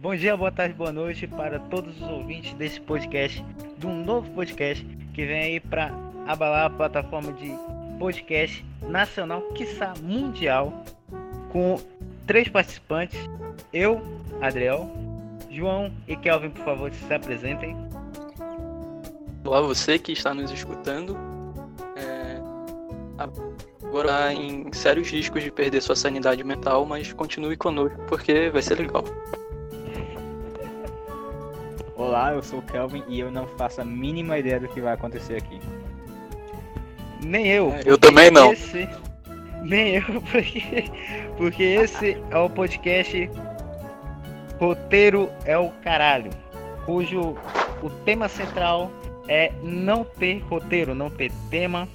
Bom dia, boa tarde, boa noite para todos os ouvintes desse podcast, de um novo podcast que vem aí para abalar a plataforma de podcast nacional, quiçá mundial, com três participantes, eu, Adriel, João e Kelvin, por favor, se apresentem. Olá, você que está nos escutando. É... Agora em sérios riscos de perder sua sanidade mental, mas continue conosco porque vai ser legal. Olá, eu sou o Kelvin e eu não faço a mínima ideia do que vai acontecer aqui. Nem eu. Eu também não. Esse... Nem eu, porque... porque esse é o podcast Roteiro é o Caralho, cujo o tema central é não ter roteiro, não ter tema,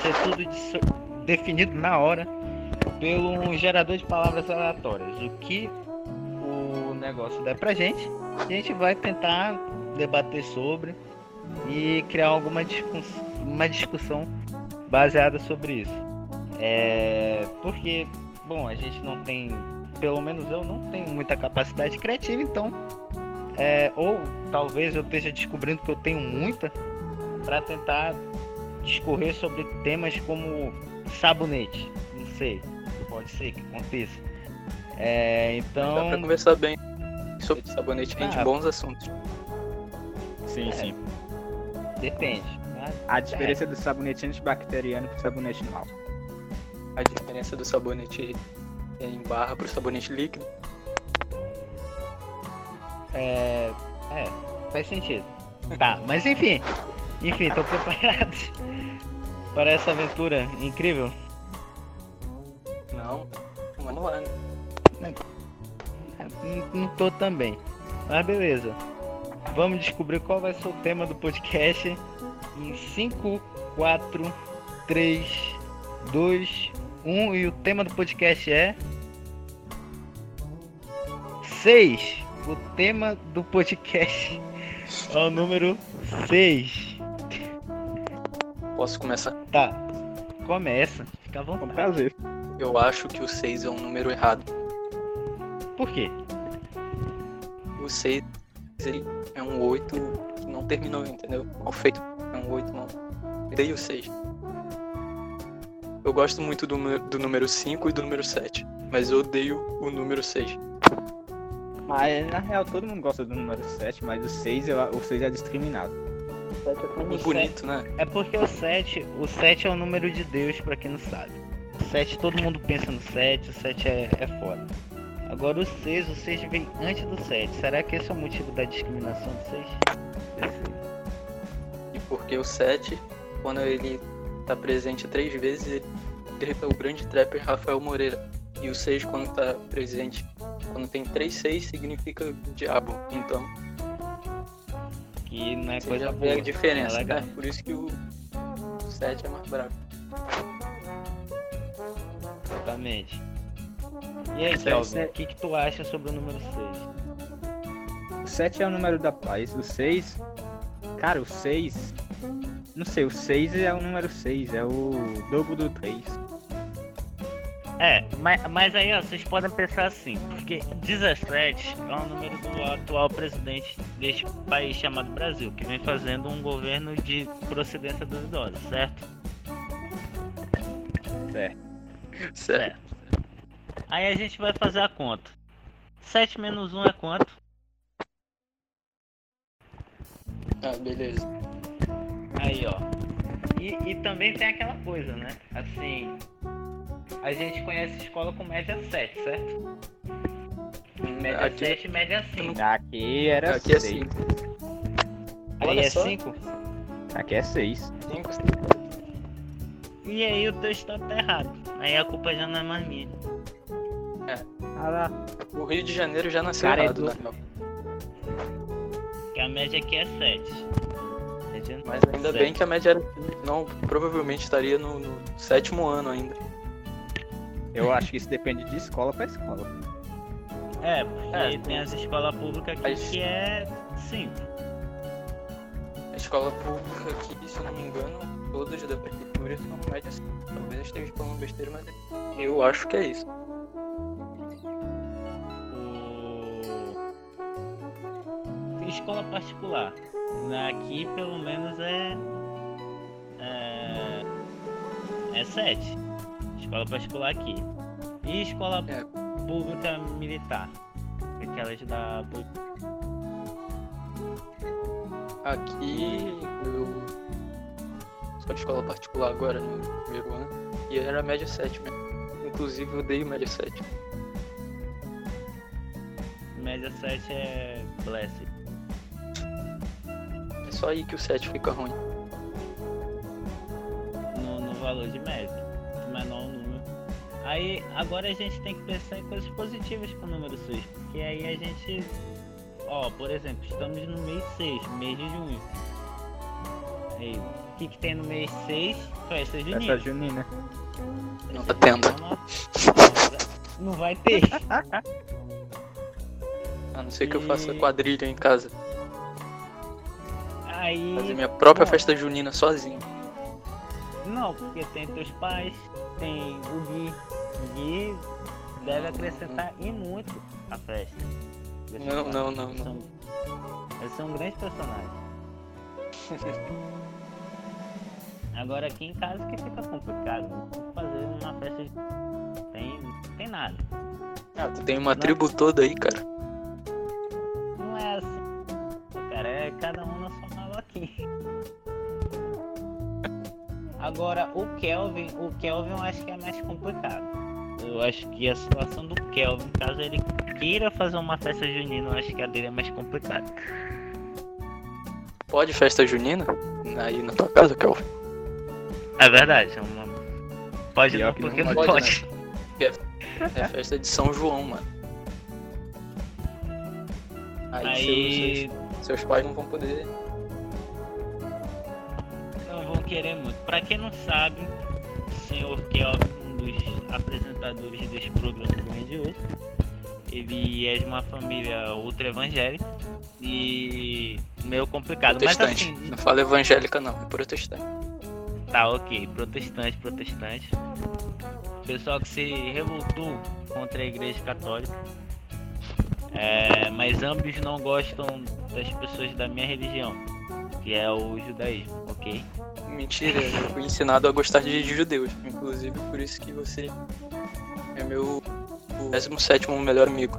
ser tudo de... definido na hora pelo um gerador de palavras aleatórias. O que o negócio der pra gente, a gente vai tentar debater sobre e criar alguma discuss uma discussão baseada sobre isso. É, porque, bom, a gente não tem, pelo menos eu não tenho muita capacidade criativa, então, é, ou talvez eu esteja descobrindo que eu tenho muita para tentar discorrer sobre temas como sabonete. Não sei, pode ser que aconteça. É, então. Dá pra conversar bem sobre sabonete, rende ah, bons assuntos. Sim, é, sim. Depende. A diferença é. do sabonete antibacteriano pro sabonete normal. A diferença do sabonete em barra pro sabonete líquido. É. É, faz sentido. Tá, mas enfim. Enfim, tô preparado para essa aventura incrível. Não, vamos lá, né? Não, tô também. Mas beleza. Vamos descobrir qual vai ser o tema do podcast em 5, 4, 3, 2, 1 e o tema do podcast é 6. O tema do podcast é o número 6. Posso começar? Tá. Começa. Fica à vontade. prazer. Eu acho que o 6 é um número errado. Por quê? O 6 ele é um 8 que não terminou, entendeu? Mal feito. É um 8 não. Dei o 6. Eu gosto muito do, do número 5 e do número 7, mas eu odeio o número 6. Mas na real todo mundo gosta do número 7, mas o 6, eu, o 6 é discriminado. O 7 é muito bonito, né? É porque o 7, o 7 é o número de Deus, pra quem não sabe. O 7, todo mundo pensa no 7, o 7 é, é foda. Agora o 6, o 6 vem antes do 7. Será que esse é o motivo da discriminação do 6? E porque o 7, quando ele tá presente três vezes, ele é o grande trapper Rafael Moreira. E o 6, quando tá presente, quando tem 3 6, significa diabo. Então. Que não é coisa já boa. a diferença, é né? Por isso que o 7 é mais bravo. Exatamente. E aí, Kelvin, o que, que tu acha sobre o número 6? O 7 é o número da paz. O 6. Cara, o 6. Não sei, o 6 é o número 6, é o dobro do 3. É, mas, mas aí ó, vocês podem pensar assim, porque 17 é o número do atual presidente deste país chamado Brasil, que vem fazendo um governo de procedência duvidosa, certo? Certo. Certo. Aí a gente vai fazer a conta. 7 menos 1 é quanto? Ah, beleza. Aí, ó. E, e também tem aquela coisa, né? Assim, a gente conhece escola com média 7, certo? Média Aqui- 7 e média 5. Aqui era Aqui é 6. 5. Aí Olha é só. 5? Aqui é 6. 5, E aí o teu estado tá errado. Aí a culpa já não é mais minha. Ah lá. O Rio de Janeiro já nasceu Cara, é errado, do- na real. Que a média aqui é 7. Média Mas ainda bem que a média era 5, não provavelmente estaria no, no sétimo ano ainda. Eu acho que isso depende de escola pra escola. É, porque É. tem as escolas públicas aqui que é 5. A escola pública aqui, se eu não me engano, todas da prefeitura são média 5. Talvez esteja falando besteira, mas eu acho que é isso. Escola particular. Aqui pelo menos é. É. É 7. Escola particular aqui. E escola É. pública militar. Aquelas da. Aqui eu sou de escola particular agora no primeiro ano. E era média 7 mesmo. Inclusive eu odeio média 7. Média 7 é. Blessed. É só aí que o 7 fica ruim. no, no valor de média. Menor o número. Aí agora a gente tem que pensar em coisas positivas com o número 6. Porque aí a gente. Ó, por exemplo, estamos no mês 6, mês de junho. Aí, o que, que tem no mês 6? Festa junina. Essa junina. Não tá tendo. Não, não vai ter. A não ser que eu faça quadrilha em casa. Aí. Fazer minha própria bom, festa junina sozinho. Não, porque tem teus pais, tem o Gui. O Gui deve acrescentar e muito a festa. Não, não, não, não. São, eles são grandes personagens. Agora aqui em casa que fica complicado. Não fazer uma festa tem, tem nada. Ah, tu tem uma tribo toda aí, cara. Agora o Kelvin, o Kelvin eu acho que é mais complicado. Eu acho que a situação do Kelvin, caso ele queira fazer uma festa junina, eu acho que a dele é mais complicada. Pode festa junina? Aí na tua casa, Kelvin? É verdade, é uma... pode Pior não, que porque não não pode, pode. É festa de São João, mano. Aí, Aí Seus, seus pais não vão poder. Muito. Pra quem não sabe, o senhor Kelvin, um dos apresentadores deste programa de hoje, ele é de uma família ultra evangélica e meio complicado. Mas Protestante. assim, Não fala evangélica, não, é protestante. tá ok, protestante, protestante. Pessoal que se revoltou contra a igreja católica. É, mas ambos não gostam das pessoas da minha religião, que é o judaísmo, ok? Mentira, eu fui ensinado a gostar de judeus. Inclusive por isso que você é meu 17 melhor amigo.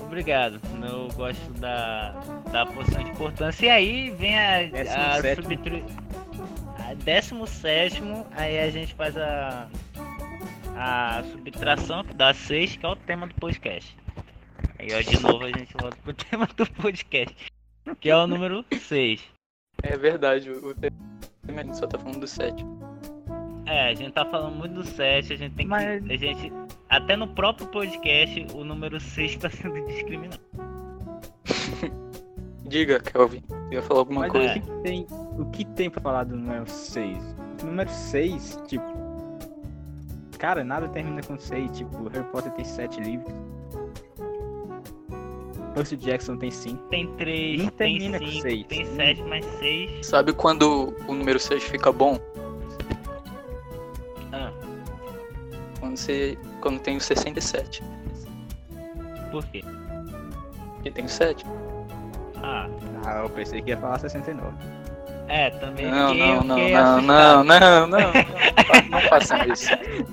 Obrigado, eu gosto da, da poção de importância. E aí vem a, a subtru... a décimo sétimo, aí a gente faz a, a subtração que dá 6, que é o tema do podcast. Aí ó, de novo a gente volta pro tema do podcast, que é o número 6. É verdade, o tema só tá falando do 7. É, a gente tá falando muito do 7, a gente tem Mas- que. A gente. Até no próprio podcast, o número 6 tá sendo discriminado. Diga, Kelvin. Eu ia falar alguma Mas coisa. o que que tem, o que tem pra falar do número 6? O número 6, tipo. Cara, nada termina com 6. Tipo, Harry Potter tem 7 livros. Percy Jackson tem 5. Tem 3, Não tem termina com 5, seis. tem 7, mais 6. Sabe quando o número 6 fica bom? Ah, Quando você. Quando tem o 67. por quê? Porque tem o 7. Ah, Ah, eu pensei que ia falar 69. é, também Não, não, não, não, não, não, não, não, não façam isso. Ai,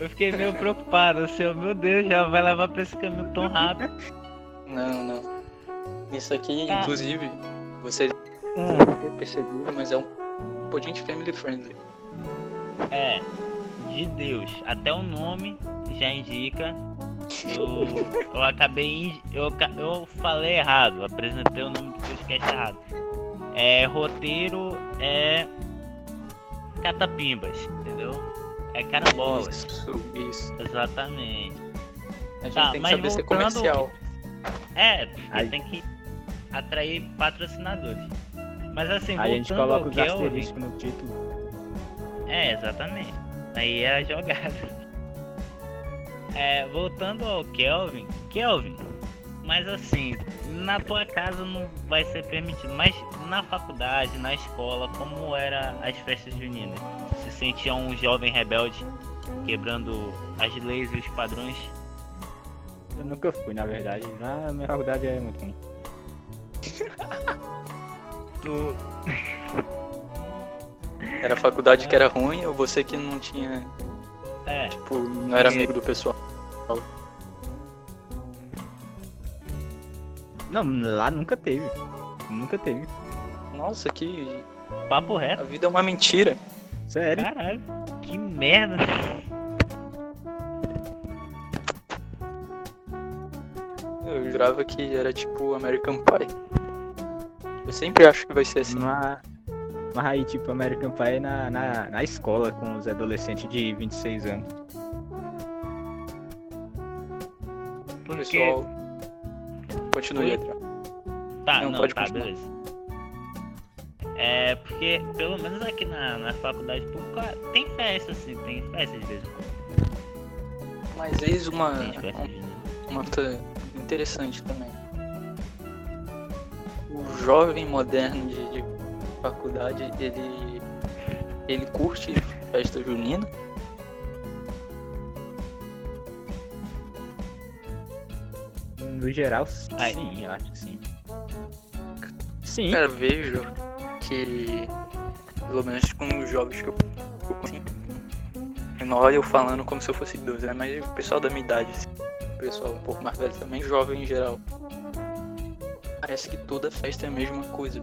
eu fiquei meio preocupado, assim, meu Deus, já vai levar pra esse caminho tão rápido. Não, não. Isso aqui, Ah. inclusive, vocês Hum, ter percebido, mas é um podcast family friendly. é, de Deus, até o nome já indica. Eu, eu acabei. Eu, eu falei errado, apresentei o nome do podcast errado. É, roteiro é. Catapimbas, entendeu? É carambolas. Isso, isso. Exatamente. A gente Tá, tem que saber ser comercial. É, porque Aí- tem que atrair patrocinadores. Mas assim, Aí a gente voltando ao coloca os Kelvin, asteriscos no título. É, exatamente. Aí é a jogada. É, voltando ao Kelvin, Kelvin, mas assim, na tua casa não vai ser permitido, mas na faculdade, na escola, como era as festas juninas? Se sentia um jovem rebelde quebrando as leis e os padrões? Eu nunca fui, na verdade. Na minha faculdade é muito ruim. Tu. Era a faculdade que era ruim ou você que não tinha, É. tipo, não era amigo do pessoal? Não, lá nunca teve. Nunca teve. Nossa, que. Papo A reto. vida é uma mentira. Sério. Caralho. Que merda. Eu jurava que era tipo American Pie. Eu sempre acho que vai ser assim. Mas, mas aí, tipo, American Pie na, na, na escola com os adolescentes de 26 anos. Porque. Pessoal. Continue, Adriano. Tá, Não, não, pode tá, continuar. beleza. É, porque pelo menos aqui na, na faculdade pública tem festa, assim, tem festa de vez em quando. Mas eis uma, uma coisa interessante também. O jovem moderno de, de faculdade, ele, ele curte festa junina. No geral, sim, Aí. eu acho que sim. Sim. Cara, vejo que, pelo menos com os jovens que eu eu eu não olho eu falando como se eu fosse idoso, né? Mas o pessoal da minha idade, assim, o pessoal um pouco mais velho também, jovem em geral. Parece que toda festa é a mesma coisa.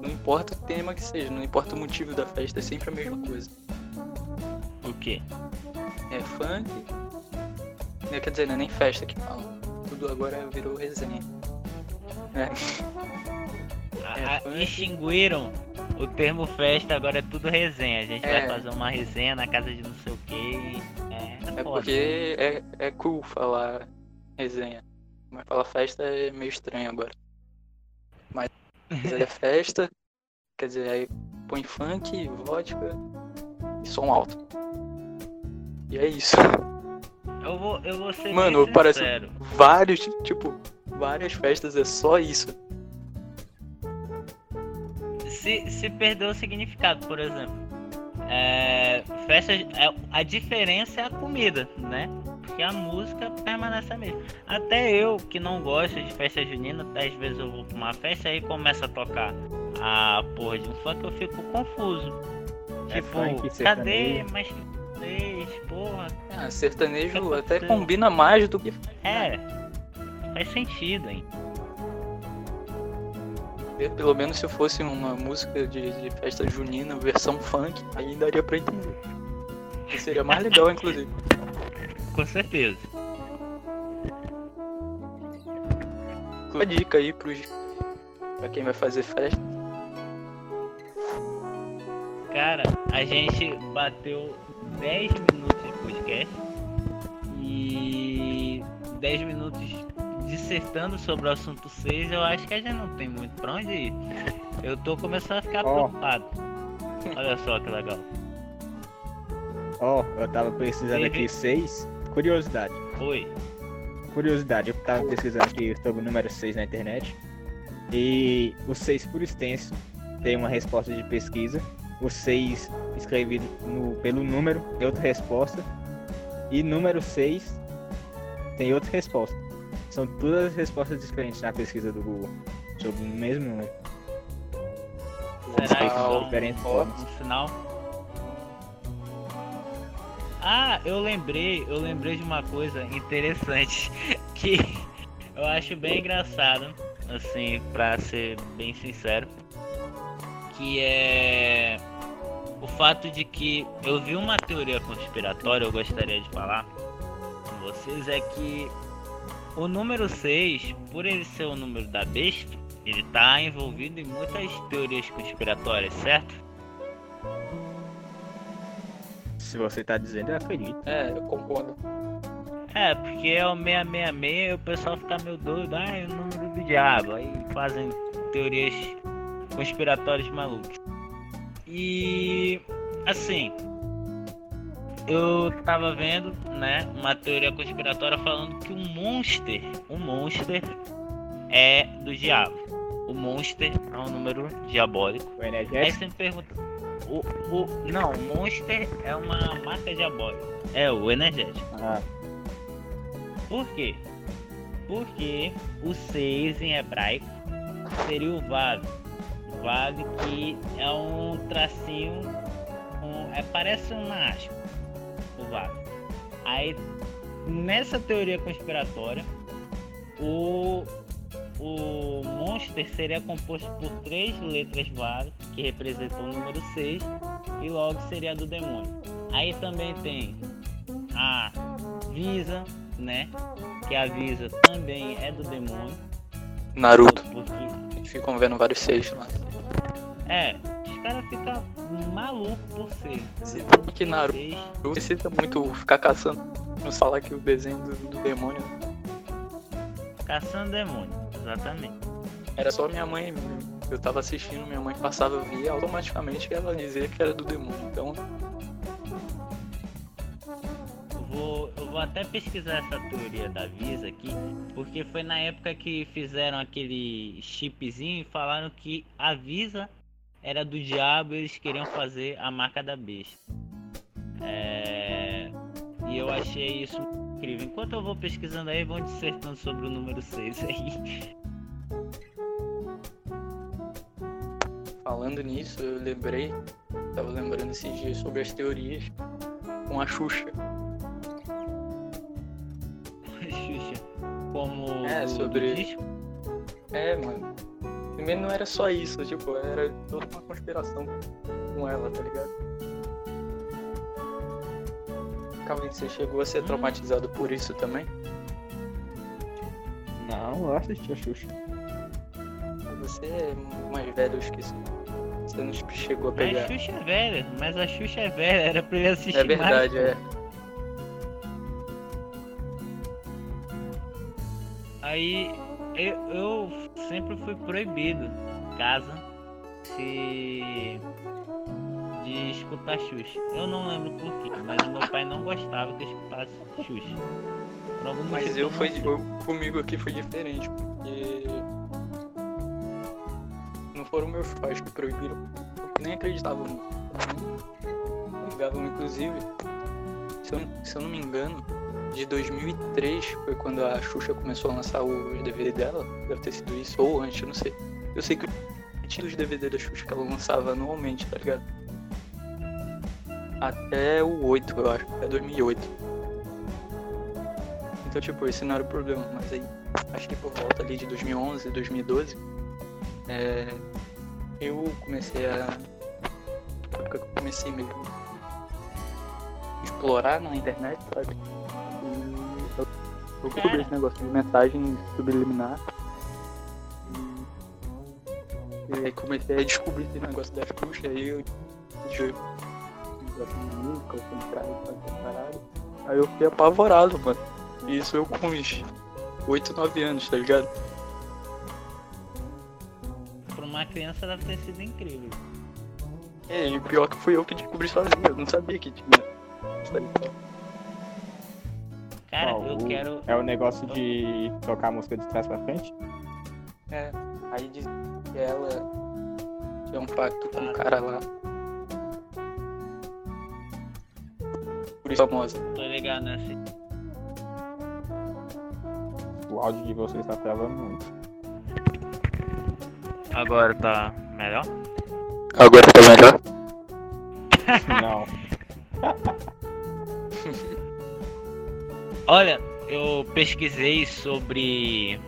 Não importa o tema que seja, não importa o motivo da festa, é sempre a mesma coisa. O quê? É funk. é, Quer dizer, não é nem festa que fala. Tudo agora virou resenha. É. É, A- a- funk. extinguiram o termo festa, agora é tudo resenha. A gente É. vai fazer uma resenha na casa de não sei o que. É, é, porque é, é cool falar resenha. Mas falar festa é meio estranho agora. Mas é festa, quer dizer, aí põe funk, vodka e som alto. E é isso. Eu vou, eu vou ser Mano, parece-. Vários, tipo, várias festas é só isso. Se, se perdeu o significado, por exemplo. É, festa, é, a diferença é a comida, né? Porque a música permanece a mesma. Até eu, que não gosto de festa junina, às vezes eu vou pra uma festa e começa a tocar a porra de um funk, eu fico confuso. É Tipo, funk, cadê? sertanejo. Mas porra. Ah, sertanejo até combina mais do que É, faz sentido, hein? Pelo menos se fosse uma música de, de festa junina, versão funk, aí daria pra entender. E seria mais legal, inclusive. Com certeza. Uma dica aí pros, pra quem vai fazer festa. Cara, a gente bateu 10 minutos de podcast e 10 minutos dissertando sobre o assunto 6. Eu acho que a gente não tem muito pra onde ir. Eu tô começando a ficar Ó. preocupado. Olha só que legal. Ó, eu tava pesquisando aqui seis. Curiosidade. Oi. Curiosidade, eu tava pesquisando aqui sobre o número 6 na internet. E o 6 por extenso tem uma resposta de pesquisa. O 6 escrevido no- pelo número tem outra resposta. E número 6 tem outra resposta. São todas respostas diferentes na pesquisa do Google sobre o mesmo número. Será que são diferentes formas. um sinal? Ah, eu lembrei, eu lembrei de uma coisa interessante que eu acho bem engraçado, assim, pra ser bem sincero, que é o fato de que eu vi uma teoria conspiratória, eu gostaria de falar com vocês, é que o número 6, por ele ser o número da besta, ele tá envolvido em muitas teorias conspiratórias, certo? Se você tá dizendo, eu acredito. É, eu concordo. É, porque é o 666 e o pessoal fica meio doido, ah, é o número do diabo. Aí fazem teorias conspiratórias malucas. E assim, eu tava vendo, né, uma teoria conspiratória falando que o Monster, o Monster é do diabo. O Monster é um número diabólico. O Aí energético. você me pergunta. O, o, não, o Monster é uma marca diabólica. É, o energético. Ah, Por quê? Porque o 6 em hebraico seria o Vav. Vav que é um tracinho, um, é, parece uma aspa, Aí, nessa teoria conspiratória, o, o Monster seria composto por três letras Vav, que representam o número 6, e logo seria do demônio. Aí também tem a Visa, né? Que a Visa também é do demônio. Naruto. Porque, Ficam vendo vários seis lá. é, caras ficam malucos por ser. Se que Naruto precisa muito ficar caçando. Nos falar que o desenho do, do demônio Caçando demônio, exatamente. era só minha mãe. Eu tava assistindo, minha mãe passava, eu via, automaticamente ela dizia que era do demônio. Então, vou, eu vou até pesquisar essa teoria da Visa aqui, porque foi na época que fizeram aquele chipzinho e falaram que a Visa era do diabo e eles queriam fazer a marca da besta. É, E eu achei isso incrível. Enquanto eu vou pesquisando aí, vão dissertando sobre o número 6 aí. falando nisso, eu lembrei, tava lembrando esses dias sobre as teorias com a Xuxa. Xuxa. Como É, sobre-. É, mano. Primeiro não era só isso, tipo, era toda uma conspiração com ela, tá ligado? Calvin, você chegou a ser Hum. traumatizado por isso também? Não, eu assisti a Xuxa. Você é mais velho, eu esqueci. Você não chegou a Mas pegar. a Xuxa é velha, mas a Xuxa é velha, era pra ele assistir É verdade, mais. é. Aí eu, eu sempre fui proibido em casa se de escutar Xuxa. Eu não lembro por quê, mas meu pai não gostava que eu escutasse Xuxa. Mas eu foi eu- comigo aqui foi diferente, porque não foram meus pais que proibiram, porque nem acreditavam ligavam, inclusive, se eu, se eu não me engano, de 2003 foi quando a Xuxa começou a lançar os DVD dela, deve ter sido isso, ou antes, não sei. Eu sei que tinha os DVD da Xuxa que ela lançava anualmente, tá ligado? Até o 8, eu acho, até 2008. Então, tipo, esse não era o problema, mas aí, acho que por volta ali de 2011, 2012, é, eu comecei a. eu comecei mesmo explorar na internet, sabe? E eu, eu descobri esse negócio de mensagem subliminar. E, e aí comecei a descobrir esse negócio das bruxas, aí eu. nunca. Aí eu fiquei apavorado, mano. Isso eu com uns 8, 9 anos, tá ligado? Pra uma criança deve ter sido incrível. É, e o pior que fui eu que descobri sozinho, eu não sabia que tinha. isso aí. Cara, Qual? eu quero. É o negócio de tocar a música de trás pra frente? É, aí diz que ela tinha um pacto com o cara lá. Por isso famosa. Tô ligado nessa. O áudio de vocês tá travando muito. Agora tá melhor? Agora tá melhor? Não. Olha, eu pesquisei sobre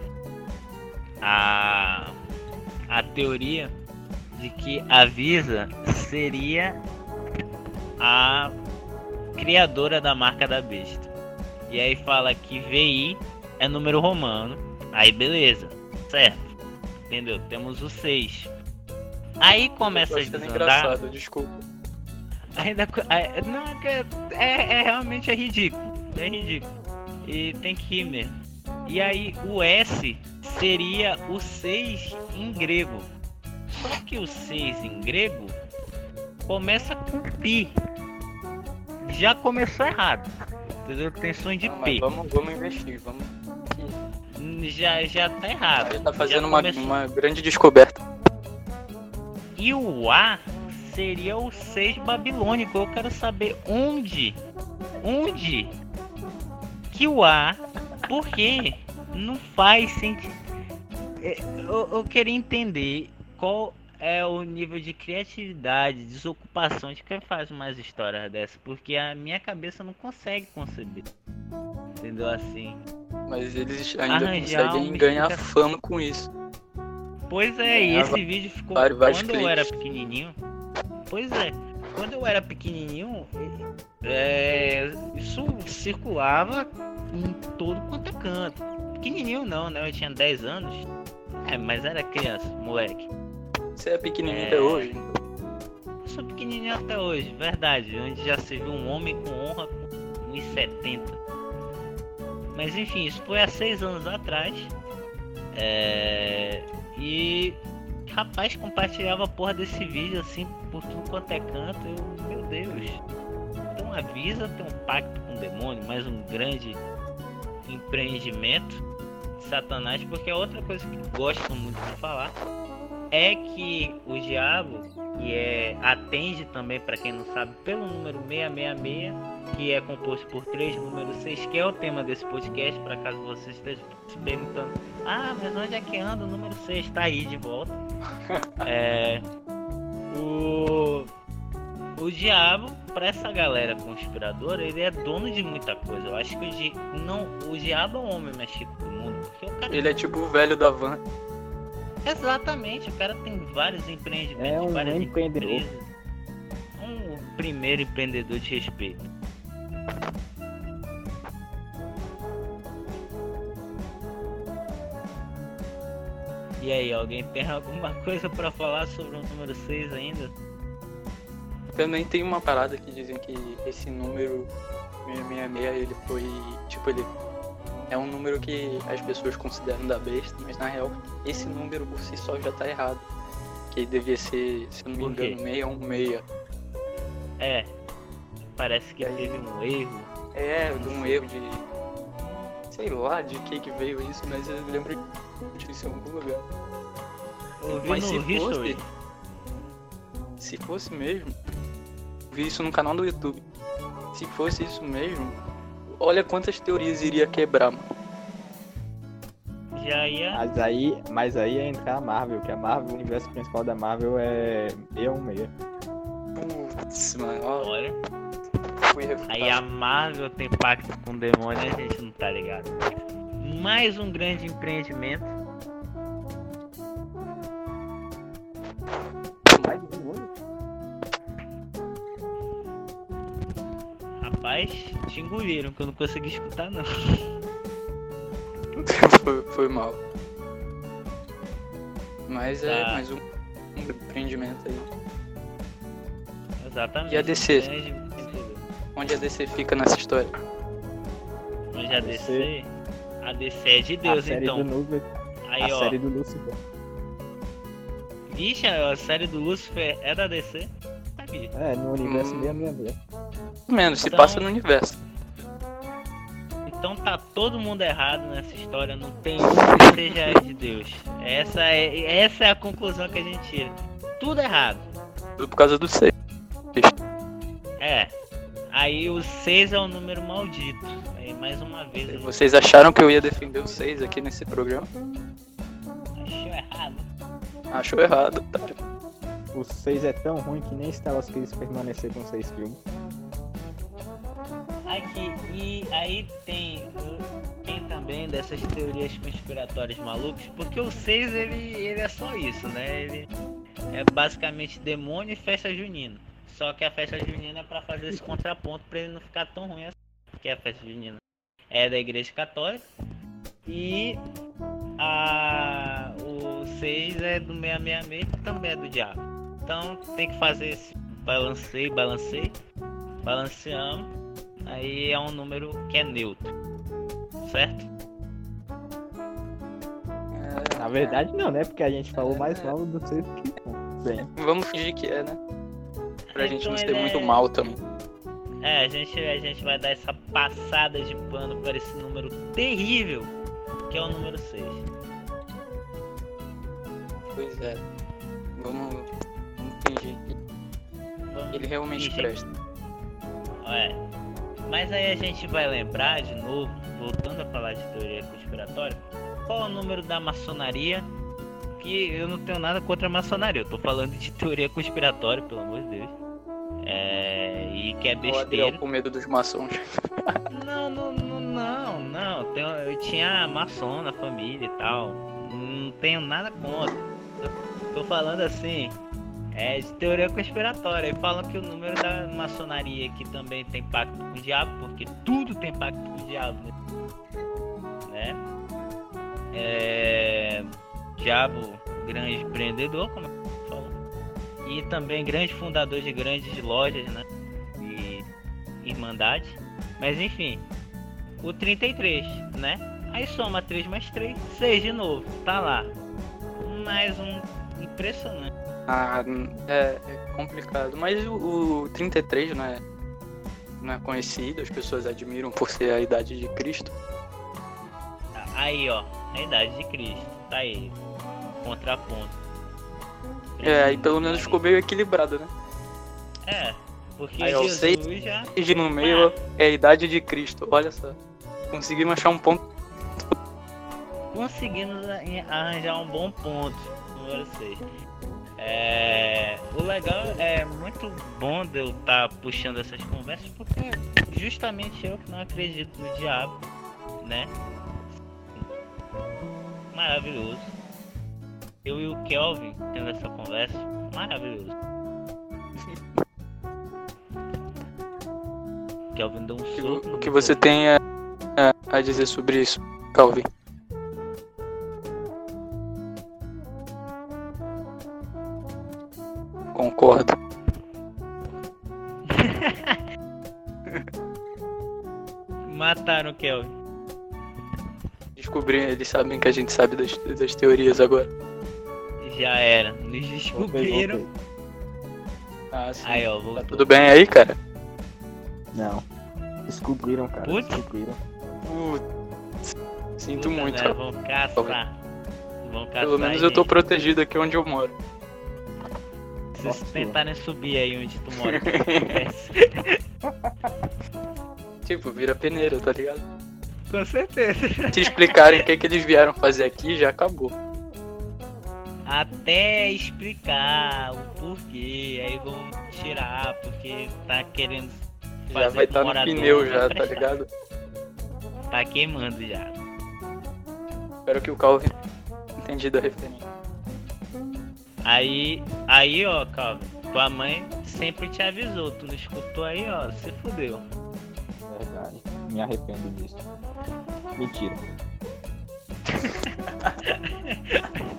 a, a teoria de que a Visa seria a criadora da marca da besta. E aí fala que VI é número romano. Aí beleza, certo. Entendeu? Temos o 6. Aí começa a desandar. engraçado, desculpa. Ainda. é, Não, é, é, é realmente é ridículo. É ridículo. E tem que ir mesmo. E aí o S seria o 6 em grego. Só que o 6 em grego começa com pi. Já começou errado. Entendeu? Som de Não, mas P. vamos, vamos investir, vamos. Já, já tá errado. Ele tá Já fazendo uma, começou- uma grande descoberta. E o A seria o 6 babilônico. Eu quero saber onde, onde que o A Porque não faz sentido. É, Eu, eu queria entender qual é o nível de criatividade, desocupação de quem faz mais histórias dessa, porque a minha cabeça não consegue conceber. Entendeu assim? Mas eles ainda Arranjar conseguem ganhar explicação. fama com isso. Pois é, e esse vídeo ficou vários- vários quando eu era pequenininho. Pois é, quando eu era pequenininho, é, isso circulava em todo quanto é canto. Pequenininho não, né? Eu tinha 10 anos. É, mas era criança, moleque. Você é pequenininho É. até hoje. Eu sou pequenininho até hoje, verdade. Onde já se viu um homem com honra com 1,70. Mas enfim, isso foi há seis anos atrás. É... E rapaz compartilhava a porra desse vídeo assim por tudo quanto é canto. Eu, meu Deus. Então avisa, tem um pacto com o demônio, mais um grande empreendimento de Satanás, porque é outra coisa que gosto muito de falar é que o diabo, que é atende também para quem não sabe pelo número 666, que é composto por três números 6, que é o tema desse podcast, para caso você esteja se perguntando, ah, mas onde é que anda o número 6? Tá aí de volta. É, o o diabo, para essa galera conspiradora, ele é dono de muita coisa. Eu acho que o, di... não, o diabo é o homem mais rico do mundo, porque o cara Ele é tipo o velho da van. Exatamente, o cara tem vários empreendimentos, É um várias empreendedor. empresas. Um primeiro empreendedor de respeito. E aí, alguém tem alguma coisa pra falar sobre o número 6 ainda? Também tem uma parada que dizem que esse número 666, ele foi. Tipo, ele é um número que as pessoas consideram da besta, mas na real, esse número por si só já tá errado. Que devia ser, se eu não me engano, 616. É, parece que aí? teve um erro. É, de um erro de. Sei lá de que que veio isso, mas eu lembro isso em algum lugar. Mas se History. fosse. Se fosse mesmo. Vi isso no canal do YouTube. Se fosse isso mesmo. Olha quantas teorias iria quebrar, mano. Já ia. Mas aí, mas aí é entrar a Marvel, que a Marvel, o universo principal da Marvel é 616. Putz, mano, Olha. Aí a Marvel tem pacto com o demônio e a gente não tá ligado. Mais um grande empreendimento. Um? Rapaz, te engoliram que eu não consegui escutar não. foi, foi mal. Mas é Tá. mais um, um empreendimento aí. Exatamente. E a DC? Onde a DC fica nessa história? Mas a DC. A DC é de Deus, a série então. do Lucifer. Aí, a ó. série do Lucifer. Vixe, a série do Lucifer é da DC? Sabia. É, no universo Hum. 666. Menos, se Então- passa no universo. Então tá todo mundo errado nessa história, não tem um que seja de Deus. Essa é, essa é a conclusão que a gente tira. Tudo errado. Tudo por causa do 6. É. Aí o 6 é o número maldito. Aí mais uma vez gente Vocês acharam que eu ia defender o 6 aqui nesse programa? achou errado. Achou errado, tá? O 6 é tão ruim que nem Star Wars quis permanecer com 6 filmes. Aqui, e aí tem, tem também dessas teorias conspiratórias malucas, porque o 6 ele, ele é só isso, né? Ele é basicamente demônio e festa junina. Só que a festa junina é pra fazer esse contraponto pra ele não ficar tão ruim assim. Porque a festa junina é da igreja católica e a, o 6 é do 666 que também é do diabo. Então tem que fazer esse balanceio, balanceio, balanceamos. Aí é um número que é neutro. Certo? Na verdade, não, né? Porque a gente falou mais mal do 6 que bem. Vamos fingir que é, né? Pra gente Então não ser ele muito é- mal também. É, a gente, a gente vai dar essa passada de pano para esse número terrível, que é o número 6. Pois é. Vamos, vamos fingir que ele realmente fingir. presta. É. Mas aí a gente vai lembrar de novo, voltando a falar de teoria conspiratória, qual é o número da maçonaria? Que eu não tenho nada contra a maçonaria, eu tô falando de teoria conspiratória, pelo amor de Deus. É, e que é O Adriel besteira. com medo dos maçons. Não, não, não, não, não. Eu tinha maçom na família e tal. Não tenho nada contra. Tô falando assim, é de teoria conspiratória. E falam que o número da maçonaria que também tem pacto com o diabo, porque tudo tem pacto com o diabo, né? É. Diabo, grande empreendedor, como falo. E também grande fundador de grandes lojas, né? E irmandade. Mas enfim, o 33, né? Aí soma 3 mais 3, 6 de novo, tá lá. Mais um impressionante. Ah, é, é complicado. Mas o, o 33 não é, não é conhecido, as pessoas admiram por ser a idade de Cristo. Aí, ó, a idade de Cristo, tá aí. Contraponto. É, aí pelo menos ficou meio equilibrado, né? É, porque Aí, Jesus seis- já. No meio é a idade de Cristo, olha só. Conseguimos achar um ponto. conseguimos arranjar um bom ponto, número 6. É, o legal é muito bom de eu estar puxando essas conversas porque justamente eu que não acredito no diabo, né? Maravilhoso. Eu e o Kelvin tendo essa conversa, maravilhoso. Kelvin deu um soco. o que você tem a, a- dizer sobre isso, Calvin? Concordo. Mataram o Kelvin. Descobri, eles sabem que a gente sabe das, das teorias agora. Já era. Nos Voltei, descobriram. voltei. Ah, sim. Aí, ó, Tá tudo bem aí, cara? Não. Descobriram, cara. Putz. Descobriram. Putz, Sinto Puta muito. merda, Vão caçar. Vão caçar. Pelo menos eu tô protegido aqui onde eu moro. Se Nossa, tentarem subir aí onde tu mora. Tipo, vira peneira, tá ligado? Com certeza. Se explicarem o que, que eles vieram fazer aqui, já acabou. Até explicar o porquê. Aí vão tirar, porque tá querendo. Já fazer vai estar no morador pneu já, tá ligado? Tá queimando já. Espero que o Calvin entendido a referência. Aí, aí, ó, Calvin, tua mãe sempre te avisou. Tu não escutou aí, ó, se fudeu. Verdade. Me arrependo disso. Mentira.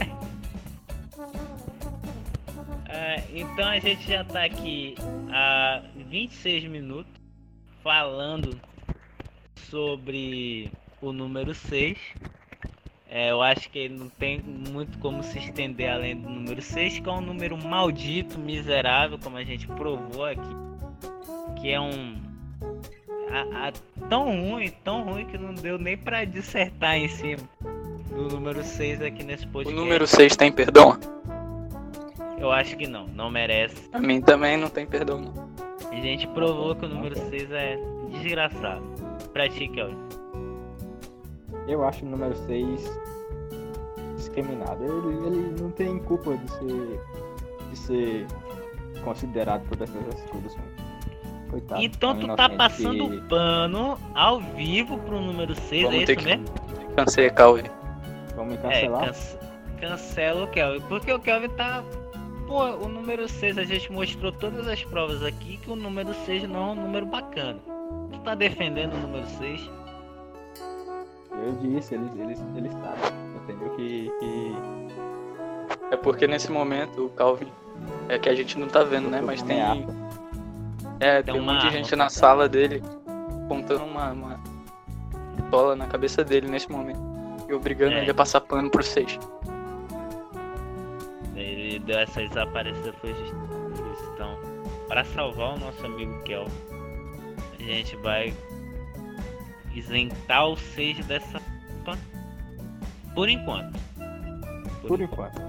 É, então a gente já tá aqui há 26 minutos falando sobre o número 6. É, eu acho que não tem muito como se estender além do número 6, que é um número maldito, miserável, como a gente provou aqui. Que é um. a- a- tão ruim, tão ruim que não deu nem pra dissertar em cima do número 6 aqui nesse O podcast. número 6 tem perdão? Eu acho que não, não merece. A mim também não tem perdão, não. A gente provou que o número 6 é desgraçado. Pra ti, Kelvin. Eu acho o número 6 discriminado. Ele, ele não tem culpa de ser, de ser considerado todas essas coisas. mano. Coitado. então tão tu tá passando que- pano ao vivo pro número 6, é Vamos isso ter que mesmo? Cansei, Calvin. Vamos me É, cancelar? cance- cancela o Kelvin. Porque o Kelvin tá. Pô, o número 6, a gente mostrou todas as provas aqui que o número 6 não é um número bacana. Tu tá defendendo o número 6? Eu disse, eles, eles, eles sabem. Entendeu? Que, que É porque nesse momento o Calvin é que a gente não tá vendo, né? Mas tem. É, Tem tem um monte de gente na sala dele apontando uma, uma pistola na cabeça dele nesse momento. E obrigando É. ele a passar pano pro 6. Ele deu essa desaparecida foi por isso. Então, para salvar o nosso amigo Kelvin, a gente vai isentar o 6 dessa por enquanto. Por enquanto.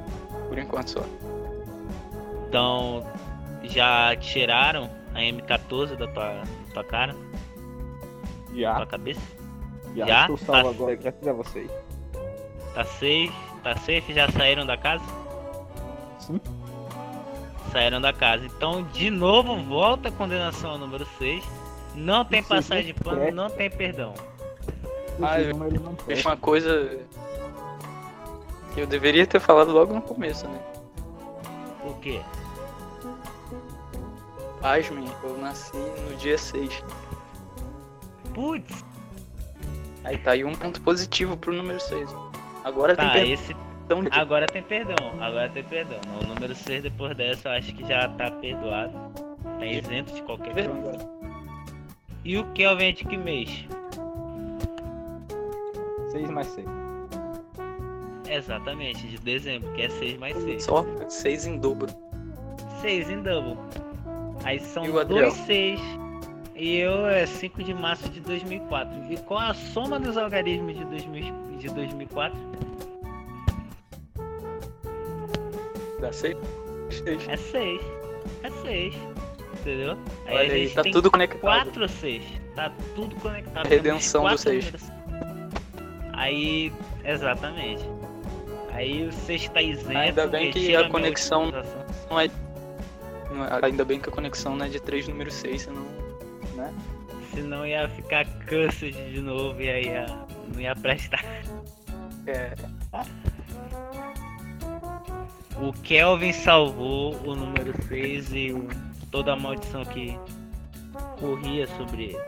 Por enquanto só. Então, já tiraram a M14 da tua, da tua cara, da Já, tua cabeça? Já, Já? estou salvo Tá. agora, graças a vocês. Tá safe? Tá safe? Já saíram da casa? Sim. Saíram da casa. Então, de novo, volta a condenação ao número 6. Não tem Isso passagem de é pano, correto. não tem perdão. Ah, eu- É uma coisa que eu deveria ter falado logo no começo, né? O quê? Pasmem, eu nasci no dia 6. Putz, Aí tá aí um ponto positivo pro número 6. Agora tá, tem esse. Perdão. Agora tem perdão. Agora tem perdão. O número 6 depois dessa eu acho que já tá perdoado. Tá isento de qualquer coisa. E o Kelvin é de que mês? 6 mais 6. Exatamente, de dezembro, que é 6 mais 6. Só 6 em dobro. 6 em double. Aí são E o Adriel? 2 6. E eu é 5 de março de 2004. E qual a soma dos algarismos de, 2000, de 2004? Dá 6? 6. É 6. É 6. Entendeu? Aí Olha a aí, gente tá tudo conectado. 4 6. Tá tudo conectado. Redenção do quatro seis. números. Aí, exatamente. Aí o 6 tá isento. Ainda bem que a conexão-. Não é... não é- Ainda bem que a conexão não é de 3 número 6, senão. Né? Senão ia ficar cursed de novo e aí ia, não ia prestar. É, O Kelvin salvou o número 6 e o- toda a maldição que corria sobre ele.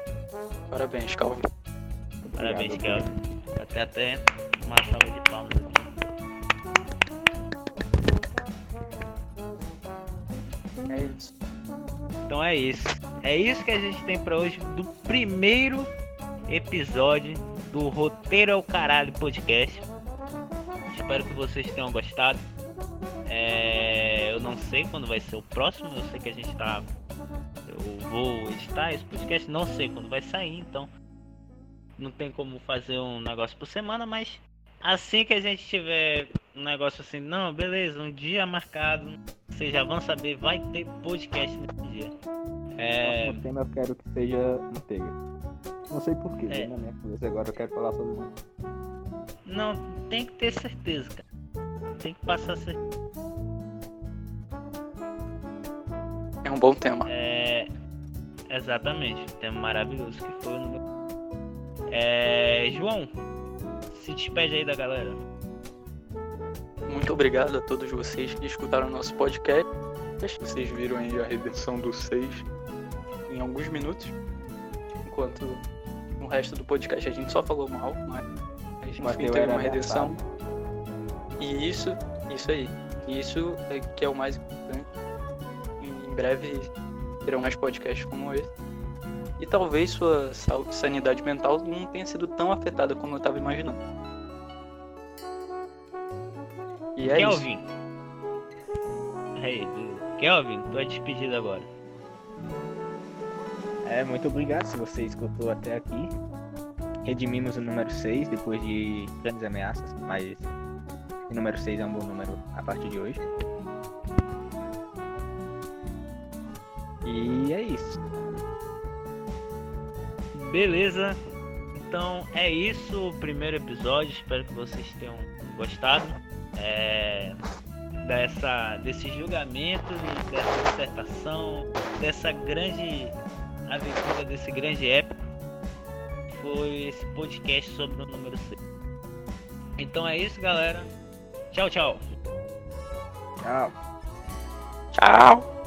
parabéns, Calvin. Parabéns, Obrigado, Kelvin. Até até uma salva de palmas aqui. É isso. Então é isso. É isso que a gente tem pra hoje do primeiro episódio do Roteiro ao Caralho Podcast. Espero que vocês tenham gostado. É, eu não sei quando vai ser o próximo, eu sei que a gente tá. Eu vou editar esse podcast, não sei quando vai sair, então não tem como fazer um negócio por semana, mas assim que a gente tiver um negócio assim, não, beleza, um dia marcado, vocês já vão saber, vai ter podcast nesse dia. É, Próximo tema eu quero que seja manteiga. Não sei porquê, É. na minha cabeça agora eu quero falar sobre não, tem que ter certeza, cara. Tem que passar certeza. É um bom tema. É, exatamente, um tema maravilhoso que foi o número. É, João, se despede aí da galera. Muito obrigado a todos vocês que escutaram nosso podcast. Vocês viram aí a redenção do 6 em alguns minutos. Enquanto no resto do podcast a gente só falou mal, mas enfim, Mateu teve era uma redenção. E isso, isso aí. Isso é que é o mais importante. Breve terão mais podcasts como esse. E talvez sua saúde, sanidade mental não tenha sido tão afetada como eu estava imaginando. E é isso. Kelvin. Aí, do- Kelvin, tua despedida agora. É, muito obrigado se você escutou até aqui. Redimimos o número 6 depois de grandes ameaças, mas o número 6 é um bom número a partir de hoje. E é isso. Beleza. Então é isso o primeiro episódio. Espero que vocês tenham gostado é, dessa, desse julgamento, e dessa dissertação, dessa grande aventura, desse grande épico. Foi esse podcast sobre o número 6. Então é isso, galera. Tchau, tchau. Tchau. Tchau!